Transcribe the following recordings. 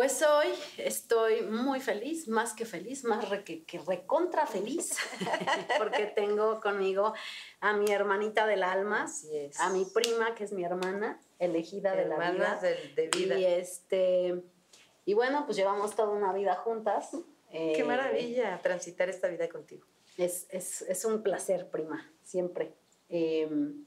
Pues hoy estoy muy feliz, más que feliz, más que, recontra feliz, porque tengo conmigo a mi hermanita del alma, a mi prima, que es mi hermana, elegida de la vida. De, vida. Y, este, y bueno, pues llevamos toda una vida juntas. Qué eh, maravilla transitar esta vida contigo. Es, es, un placer, prima, siempre. Em,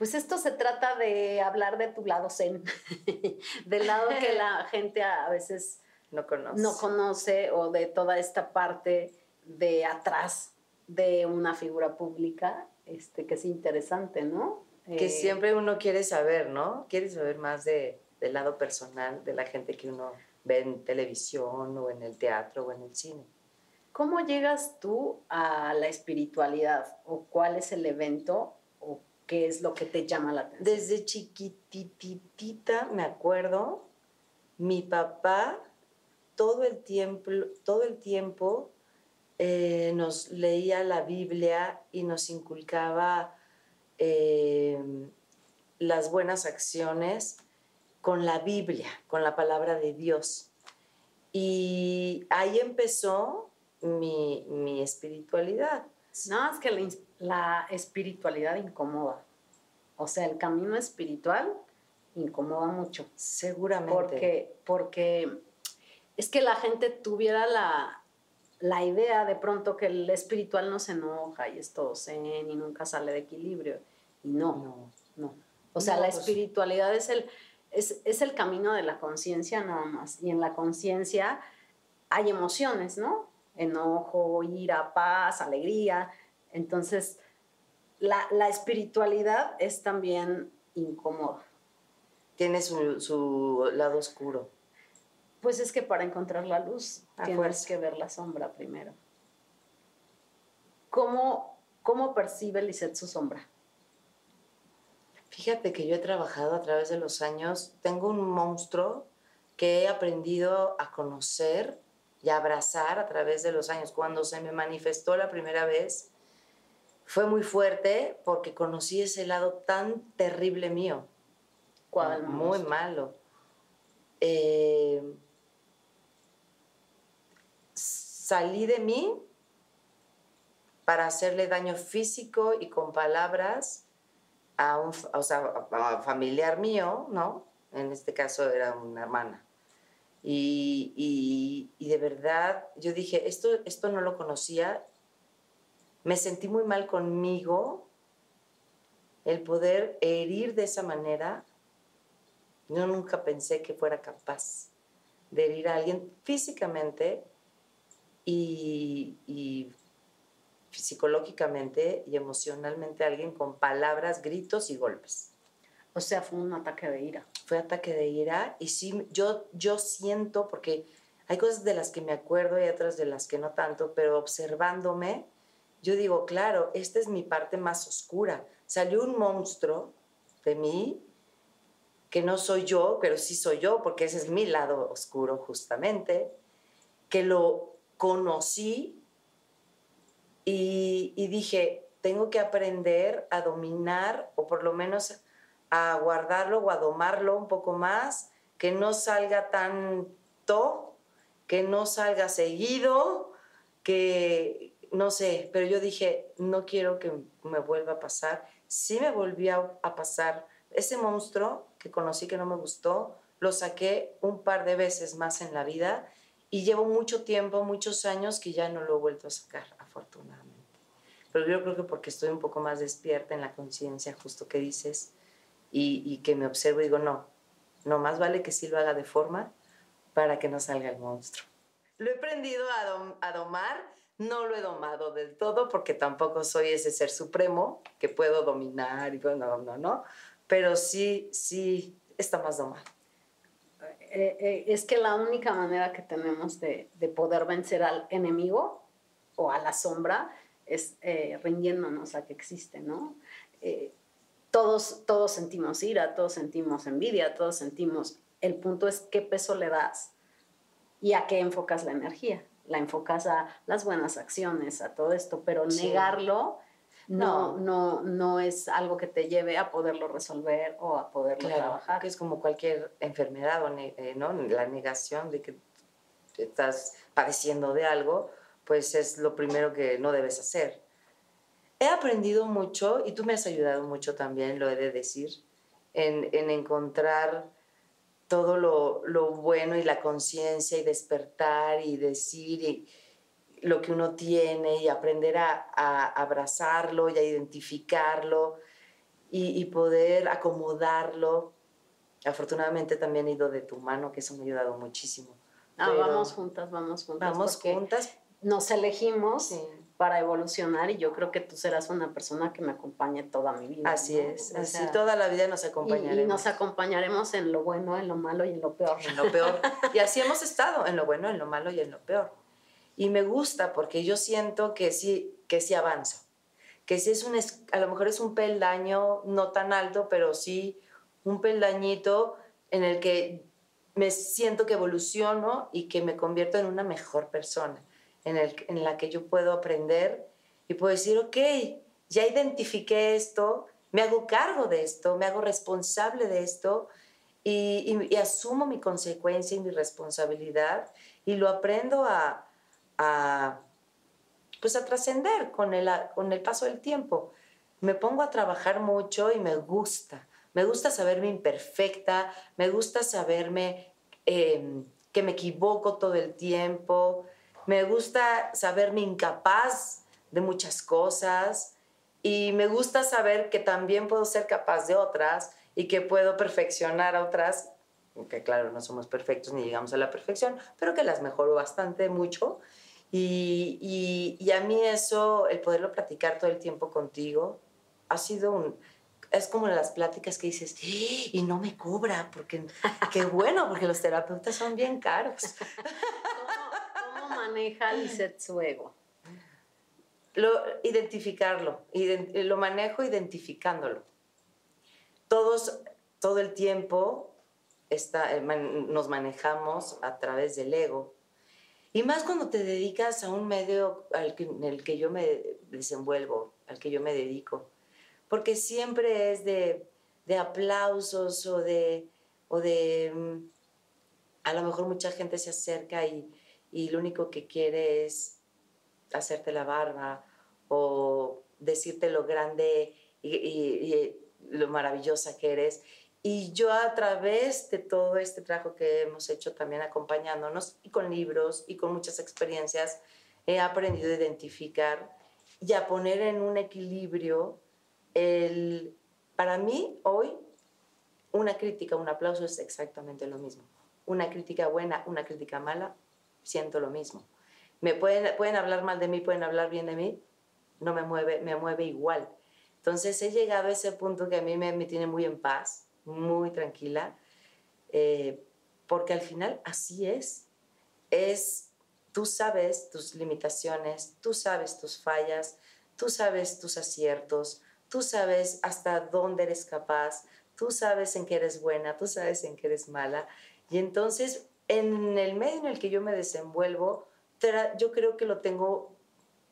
pues esto se trata de hablar de tu lado zen, del lado que la gente a veces no conoce. no conoce o de toda esta parte de atrás de una figura pública, este, que es interesante, ¿no? Que eh, siempre uno quiere saber, ¿no? Quiere saber más de, del lado personal de la gente que uno ve en televisión o en el teatro o en el cine. ¿Cómo llegas tú a la espiritualidad o cuál es el evento ¿Qué es lo que te llama la atención? Desde chiquititita me acuerdo, mi papá todo el tiempo, todo el tiempo eh, nos leía la Biblia y nos inculcaba eh, las buenas acciones con la Biblia, con la palabra de Dios. Y ahí empezó mi, mi espiritualidad. No, es que la, la espiritualidad incomoda. O sea, el camino espiritual incomoda mucho. Seguramente. Porque, porque es que la gente tuviera la, la idea de pronto que el espiritual no se enoja y es todo zen y nunca sale de equilibrio. Y no, no, no. O sea, la pues espiritualidad es el, es, es el camino de la conciencia nada más. Y en la conciencia hay emociones, ¿no? Enojo, ira, paz, alegría. Entonces, la, espiritualidad es también incómoda. Tiene su, lado oscuro. Pues es que para encontrar la luz tienes que ver la sombra primero. ¿Cómo, cómo percibe Lisette su sombra? Fíjate que yo he trabajado a través de los años, tengo un monstruo que he aprendido a conocer y a abrazar a través de los años. Cuando se me manifestó la primera vez, fue muy fuerte porque conocí ese lado tan terrible mío. ¿Cuál? Muy malo. Eh, salí de mí para hacerle daño físico y con palabras a un familiar mío, ¿no? En este caso era una hermana. Y, y, de verdad yo dije, esto, esto no lo conocía me sentí muy mal conmigo el poder herir de esa manera. Yo nunca pensé que fuera capaz de herir a alguien físicamente y, y psicológicamente y emocionalmente a alguien con palabras, gritos y golpes. O sea, fue un ataque de ira. Fue ataque de ira y sí, yo, yo siento, porque hay cosas de las que me acuerdo y otras de las que no tanto, pero observándome, yo digo, claro, esta es mi parte más oscura. Salió un monstruo de mí que no soy yo, pero sí soy yo, porque ese es mi lado oscuro justamente, que lo conocí y, dije, tengo que aprender a dominar o por lo menos a guardarlo o a domarlo un poco más, que no salga tanto, que no salga seguido, que, no sé, pero yo dije, no quiero que me vuelva a pasar. Sí me volvió a pasar. Ese monstruo que conocí que no me gustó, lo saqué un par de veces más en la vida y llevo mucho tiempo, muchos años que ya no lo he vuelto a sacar, afortunadamente. Pero yo creo que porque estoy un poco más despierta en la conciencia, justo que dices, y, que me observo y digo, no, no, más vale que sí lo haga de forma para que no salga el monstruo. Lo he aprendido a, a domar no lo he domado del todo porque tampoco soy ese ser supremo que puedo dominar y bueno, no, no, pero sí, sí está más domado. Eh, eh, es que la única manera que tenemos de, poder vencer al enemigo o a la sombra es eh, rindiéndonos a que existe, ¿no? todos, todos sentimos ira, todos sentimos envidia, todos sentimos... El punto es qué peso le das y a qué enfocas la energía la enfocas a las buenas acciones, a todo esto, pero negarlo, no, no, no es algo que te lleve a poderlo resolver o a poderlo trabajar. Que es como cualquier enfermedad, eh, ¿no? La negación de que estás padeciendo de algo, pues es lo primero que no debes hacer. He aprendido mucho, y tú me has ayudado mucho también, lo he de decir, en, encontrar todo lo, lo, bueno y la conciencia y despertar y decir y, lo que uno tiene y aprender a, abrazarlo y a identificarlo y, poder acomodarlo. Afortunadamente también he ido de tu mano, que eso me ha ayudado muchísimo. Ah, vamos juntas, vamos juntas. Vamos juntas. Nos elegimos para evolucionar y yo creo que tú serás una persona que me acompañe toda mi vida. Así es, así toda la vida nos acompañaremos. Y, y, nos acompañaremos en lo bueno, en lo malo y en lo peor. En lo peor. y así hemos estado, en lo bueno, en lo malo y en lo peor. Y me gusta porque yo siento que sí, que sí avanzo. Que sí es un, a lo mejor es un peldaño no tan alto, pero sí un peldañito en el que me siento que evoluciono y que me convierto en una mejor persona, en, el, la que yo puedo aprender y puedo decir, ok, ya identifiqué esto, me hago cargo de esto, me hago responsable de esto y, asumo mi consecuencia y mi responsabilidad y lo aprendo a, a, pues a trascender con el, con el paso del tiempo. Me pongo a trabajar mucho y me gusta. Me gusta saberme imperfecta, me gusta saberme em, que me equivoco todo el tiempo, me gusta saberme incapaz de muchas cosas y me gusta saber que también puedo ser capaz de otras y que puedo perfeccionar a otras, que claro, no somos perfectos ni llegamos a la perfección, pero que las mejoro bastante mucho y, y, a mí eso, el poderlo platicar todo el tiempo contigo, ha sido un... Es como las pláticas que dices, ¡Ah! y no me cobra, porque qué bueno, porque los terapeutas son bien caros. ¿Cómo, maneja Lizeth su ego? Lo, identificarlo, lo manejo identificándolo. Todos, todo el tiempo está, eh, nos manejamos a través del ego y más cuando te dedicas a un medio al en el que yo me desenvuelvo, al que yo me dedico. Porque siempre es de, de aplausos o de, o de... Mm, a lo mejor mucha gente se acerca y, y lo único que quiere es hacerte la barba o decirte lo grande y, lo maravillosa que eres. Y yo a través de todo este trabajo que hemos hecho también acompañándonos y con libros y con muchas experiencias, he aprendido a identificar y a poner en un equilibrio el, para mí hoy, una crítica, un aplauso es exactamente lo mismo. Una crítica buena, una crítica mala, siento lo mismo. Me pueden, pueden hablar mal de mí, pueden hablar bien de mí, no me mueve, me mueve igual. Entonces he llegado a ese punto que a mí me, me tiene muy en paz, muy tranquila, eh, porque al final así es. Es, tú sabes tus limitaciones, tú sabes tus fallas, tú sabes tus aciertos, tú sabes hasta dónde eres capaz, tú sabes en qué eres buena, tú sabes en qué eres mala. Y entonces, en el medio en el que yo me desenvuelvo, yo creo que lo tengo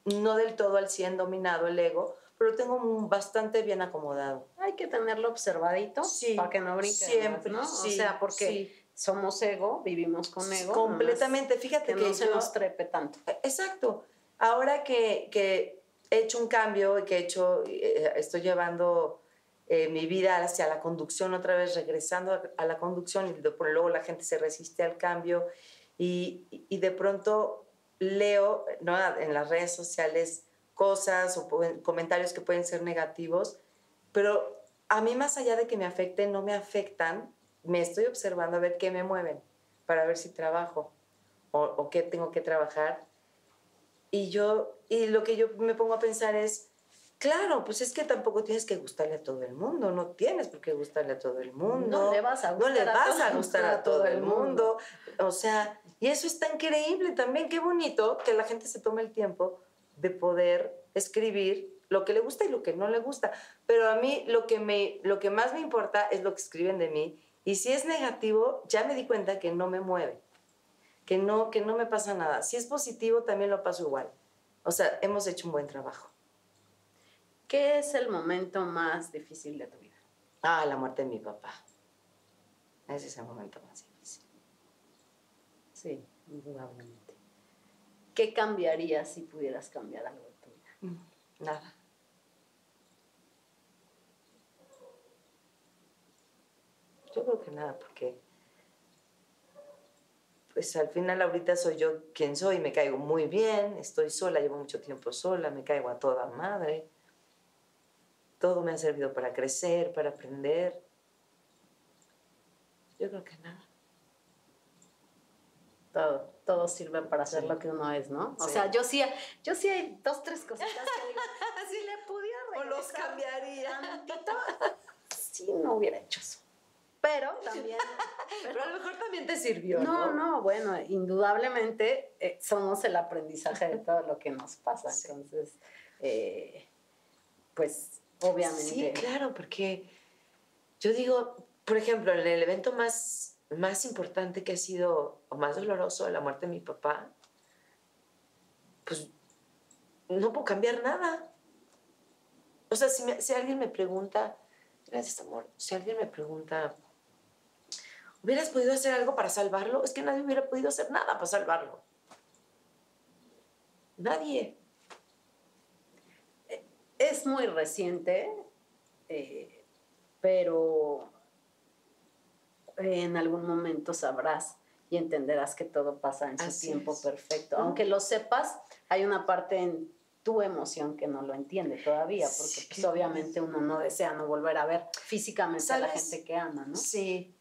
no del todo al 100 dominado el ego, pero lo tengo bastante bien acomodado. Hay que tenerlo observadito para que no brinque. Siempre, ¿no? o sea, porque somos ego, vivimos con ego. Completamente, fíjate que, no se nos trepe tanto. E, exacto. Ahora que, que, he hecho un cambio y que he hecho, eh, estoy llevando eh, mi vida hacia la conducción otra vez, regresando a, la conducción y luego la gente se resiste al cambio y, y de pronto leo ¿no? en las redes sociales cosas o comentarios que pueden ser negativos, pero a mí más allá de que me afecten, no me afectan, me estoy observando a ver qué me mueven, para ver si trabajo o, o qué tengo que trabajar. Y yo, y lo que yo me pongo a pensar es, Claro, pues es que tampoco tienes que gustarle a todo el mundo, no tienes por qué gustarle a todo el mundo. No le vas a gustar, no le vas a, gustar a, todo, el mundo. O sea, y eso es tan increíble también, qué bonito que la gente se tome el tiempo de poder escribir lo que le gusta y lo que no le gusta. Pero a mí lo que, me, lo que más me importa es lo que escriben de mí. Y si es negativo, ya me di cuenta que no me mueve, que no, que no me pasa nada. Si es positivo, también lo paso igual. O sea, hemos hecho un buen trabajo. ¿Qué es el momento más difícil de tu vida? Ah, la muerte de mi papá. Ese es el momento más difícil. Sí, indudablemente. ¿Qué cambiarías si pudieras cambiar algo de tu vida? Mm, nada. Yo creo que nada, porque pues al final ahorita soy yo quien soy, me caigo muy bien, estoy sola, llevo mucho tiempo sola, me caigo a toda madre. Todo me ha servido para crecer, para aprender. Yo creo que nada. Todo, todo sirve para hacer lo que uno es, ¿no? O Sí. sea, yo sí, yo sí hay dos, tres cositas que digo, si le pudiera O los regresar cambiaría. tantito, sí no hubiera hecho eso. Pero también... Pero a lo mejor también te sirvió, No, ¿no? no, bueno, indudablemente eh, somos el aprendizaje de todo lo que nos pasa. Sí. Entonces, eh, pues obviamente. Sí, claro, porque yo digo, por ejemplo, en el evento más, más importante que ha sido, o más doloroso de la muerte de mi papá, pues no puedo cambiar nada. O sea, si, si alguien me pregunta, gracias amor, si alguien me pregunta, ¿hubieras podido hacer algo para salvarlo? Es que nadie hubiera podido hacer nada para salvarlo. Nadie. Es muy reciente, eh, pero en algún momento sabrás y entenderás que todo pasa en su Así tiempo es. perfecto. Aunque lo sepas, hay una parte en tu emoción que no lo entiende todavía, porque Sí. pues, obviamente uno no desea no volver a ver físicamente a la gente que ama, ¿no? Sí.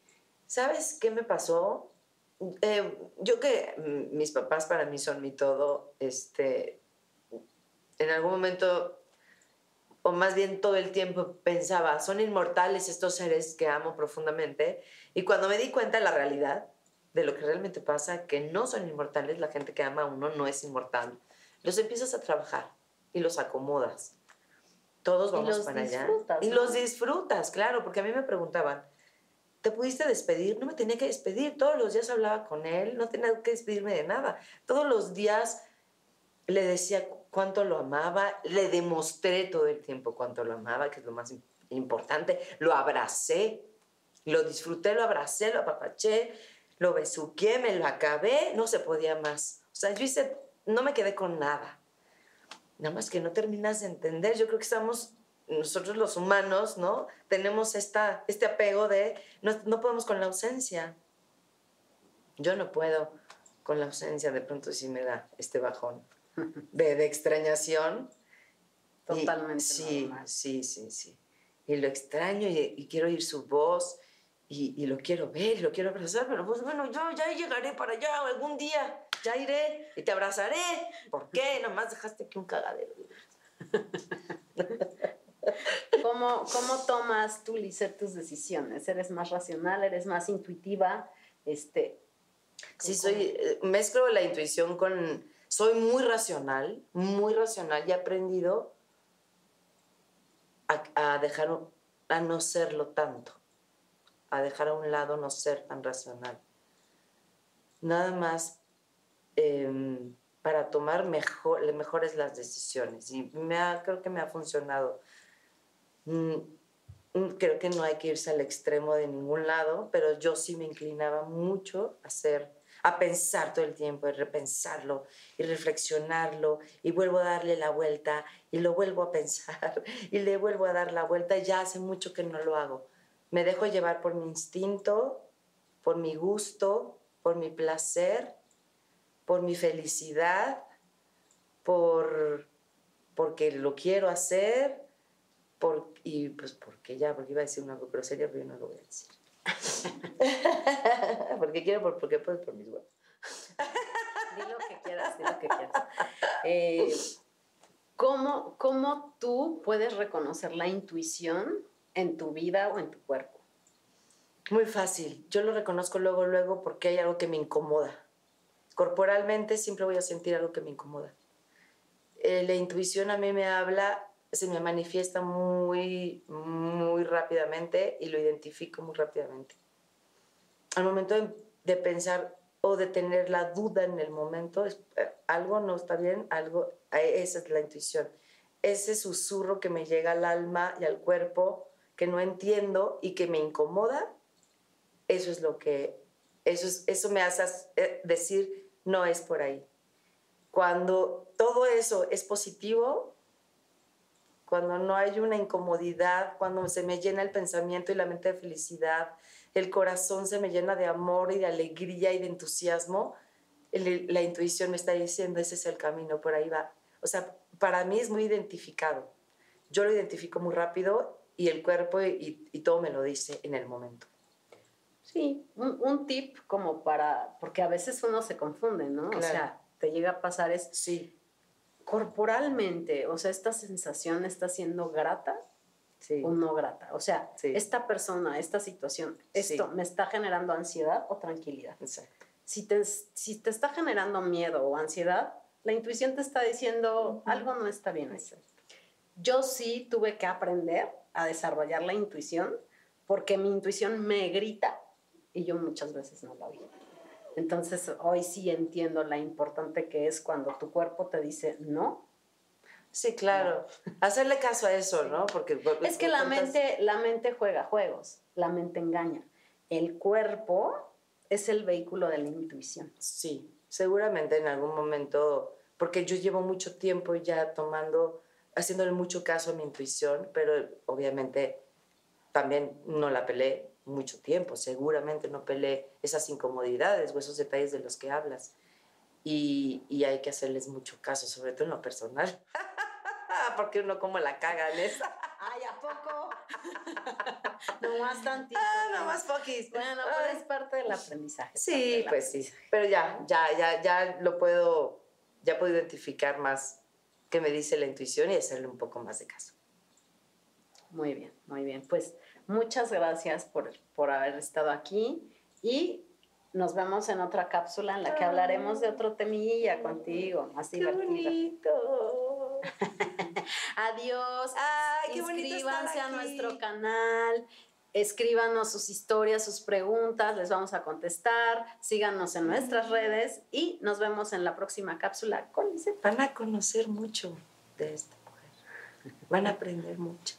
¿Sabes qué me pasó? Eh, yo que mm, mis papás para mí son mi todo, este, en algún momento, o más bien todo el tiempo pensaba, son inmortales estos seres que amo profundamente, y cuando me di cuenta de la realidad, de lo que realmente pasa, que no son inmortales, la gente que ama a uno no es inmortal, los empiezas a trabajar y los acomodas. Todos vamos para allá. disfrutas, Y ¿no? los disfrutas, claro, porque a mí me preguntaban, ¿te pudiste despedir? No me tenía que despedir, todos los días hablaba con él, no tenía que despedirme de nada. Todos los días le decía cuánto lo amaba, le demostré todo el tiempo cuánto lo amaba, que es lo más im- importante, lo abracé, lo disfruté, lo abracé, lo apapaché, lo besuqué, me lo acabé, no se podía más. O sea, yo hice, no me quedé con nada. Nada más que no terminas de entender. Yo creo que estamos, nosotros los humanos, ¿no? Tenemos esta, este apego de, no, no podemos con la ausencia. Yo no puedo con la ausencia, de pronto sí me da este bajón de, de extrañación. Y- Totalmente sí, normal. sí, sí, sí. Y lo extraño y, y quiero oír su voz y, y lo quiero ver y lo quiero abrazar, pero pues bueno, yo ya llegaré para allá algún día, ya iré y te abrazaré. ¿Por qué? Nomás dejaste aquí un cagadero. ¿Cómo, ¿Cómo tomas tú, Lisette, tus decisiones? ¿Eres más racional? ¿Eres más intuitiva? Este, Sí, soy, eh, mezclo la intuición con, soy muy racional, muy racional y he aprendido a, a dejar, a no serlo tanto, a dejar a un lado no ser tan racional. Nada más em, para tomar mejor, mejores las decisiones y me ha- creo que me ha funcionado. Mm, mm, creo que no hay que irse al extremo de ningún lado, pero yo sí me inclinaba mucho a hacer, a pensar todo el tiempo, y repensarlo y reflexionarlo y vuelvo a darle la vuelta y lo vuelvo a pensar y le vuelvo a dar la vuelta. Ya hace mucho que no lo hago. Me dejo llevar por mi instinto, por mi gusto, por mi placer, por mi felicidad, por porque lo quiero hacer por, y pues porque ya, porque iba a decir una grosería, pero yo no lo voy a decir. quiero, por, porque pues por mis huevos. di lo que quieras, di lo que quieras. Eh, ¿cómo, ¿Cómo tú puedes reconocer la intuición en tu vida o en tu cuerpo? Muy fácil. Yo lo reconozco luego, luego porque hay algo que me incomoda. Corporalmente siempre voy a sentir algo que me incomoda. Eh, la intuición a mí me habla, se me manifiesta muy, muy rápidamente y lo identifico muy rápidamente. Al momento de, de pensar o de tener la duda en el momento, es, eh, algo no está bien, algo, eh, esa es la intuición. ese susurro que me llega al alma y al cuerpo, que no entiendo y que me incomoda, eso es lo que, eso, eso me hace eh, decir, no es por ahí. Cuando todo eso es positivo, cuando no hay una incomodidad, cuando se me llena el pensamiento y la mente de felicidad, el corazón se me llena de amor y de alegría y de entusiasmo, la intuición me está diciendo, ese es el camino, por ahí va. O sea, para mí es muy identificado. Yo lo identifico muy rápido y el cuerpo y, todo me lo dice en el momento. Sí, un, tip como para, porque a veces uno se confunde, ¿no? O sea, te llega a pasar es, sí corporalmente, o sea, esta sensación está siendo grata o no grata. O sea, esta persona, esta situación, esto me está generando ansiedad o tranquilidad. Exacto. Si te, si te está generando miedo o ansiedad, la intuición te está diciendo algo no está bien Yo sí tuve que aprender a desarrollar la intuición porque mi intuición me grita y yo muchas veces no la vi. Entonces, hoy sí entiendo la importante que es cuando tu cuerpo te dice no. Sí, claro. Hacerle caso a eso, ¿no? Porque es que la mente, la mente juega juegos, la mente engaña. El cuerpo es el vehículo de la intuición. Sí, seguramente en algún momento, porque yo llevo mucho tiempo ya tomando, haciéndole mucho caso a mi intuición, pero obviamente también no la peleé mucho tiempo, seguramente no peleé esas incomodidades o esos detalles de los que hablas. Y, y hay que hacerles mucho caso, sobre todo en lo personal. Porque uno como la caga en esa. Ay, ¿a poco? no más tantito. Ah, no más poquis. Bueno, pues es parte del aprendizaje. Sí, pues sí. Pero ya, ya, ya, ya lo puedo, ya puedo identificar más qué me dice la intuición y hacerle un poco más de caso. Muy bien, muy bien. Pues Muchas gracias por, por haber estado aquí y nos vemos en otra cápsula en la que hablaremos de otro temilla contigo, más qué Bonito. Adiós. Ay, qué Inscríbanse a nuestro canal. Escríbanos sus historias, sus preguntas, les vamos a contestar. Síganos en nuestras redes y nos vemos en la próxima cápsula con Van a conocer mucho de esta mujer. Van a aprender mucho.